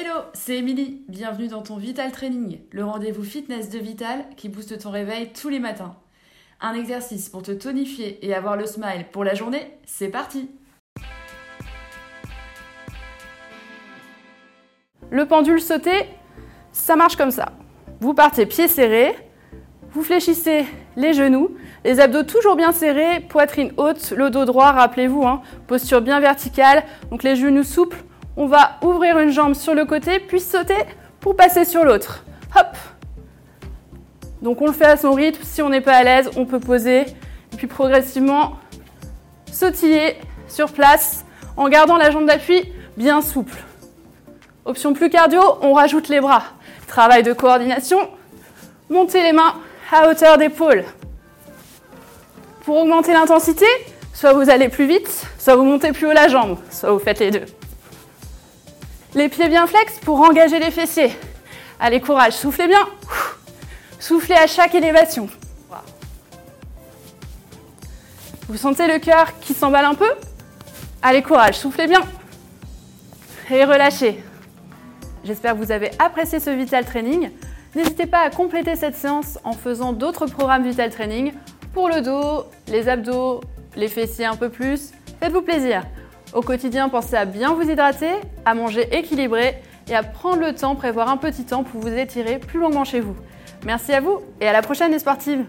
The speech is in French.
Hello, c'est Émilie. Bienvenue dans ton Vital Training, le rendez-vous fitness de Vital qui booste ton réveil tous les matins. Un exercice pour te tonifier et avoir le smile pour la journée, c'est parti Le pendule sauté, ça marche comme ça. Vous partez pieds serrés, vous fléchissez les genoux, les abdos toujours bien serrés, poitrine haute, le dos droit, rappelez-vous, hein, posture bien verticale, donc les genoux souples. On va ouvrir une jambe sur le côté, puis sauter pour passer sur l'autre. Hop Donc on le fait à son rythme, si on n'est pas à l'aise, on peut poser, puis progressivement sautiller sur place en gardant la jambe d'appui bien souple. Option plus cardio, on rajoute les bras. Travail de coordination, montez les mains à hauteur d'épaule. Pour augmenter l'intensité, soit vous allez plus vite, soit vous montez plus haut la jambe, soit vous faites les deux. Les pieds bien flex pour engager les fessiers. Allez, courage, soufflez bien. Soufflez à chaque élévation. Vous sentez le cœur qui s'emballe un peu? Allez, courage, soufflez bien. Et relâchez. J'espère que vous avez apprécié ce Vital Training. N'hésitez pas à compléter cette séance en faisant d'autres programmes Vital Training pour le dos, les abdos, les fessiers un peu plus. Faites-vous plaisir. Au quotidien, pensez à bien vous hydrater, à manger équilibré et à prendre le temps, prévoir un petit temps pour vous étirer plus longuement chez vous. Merci à vous et à la prochaine les sportives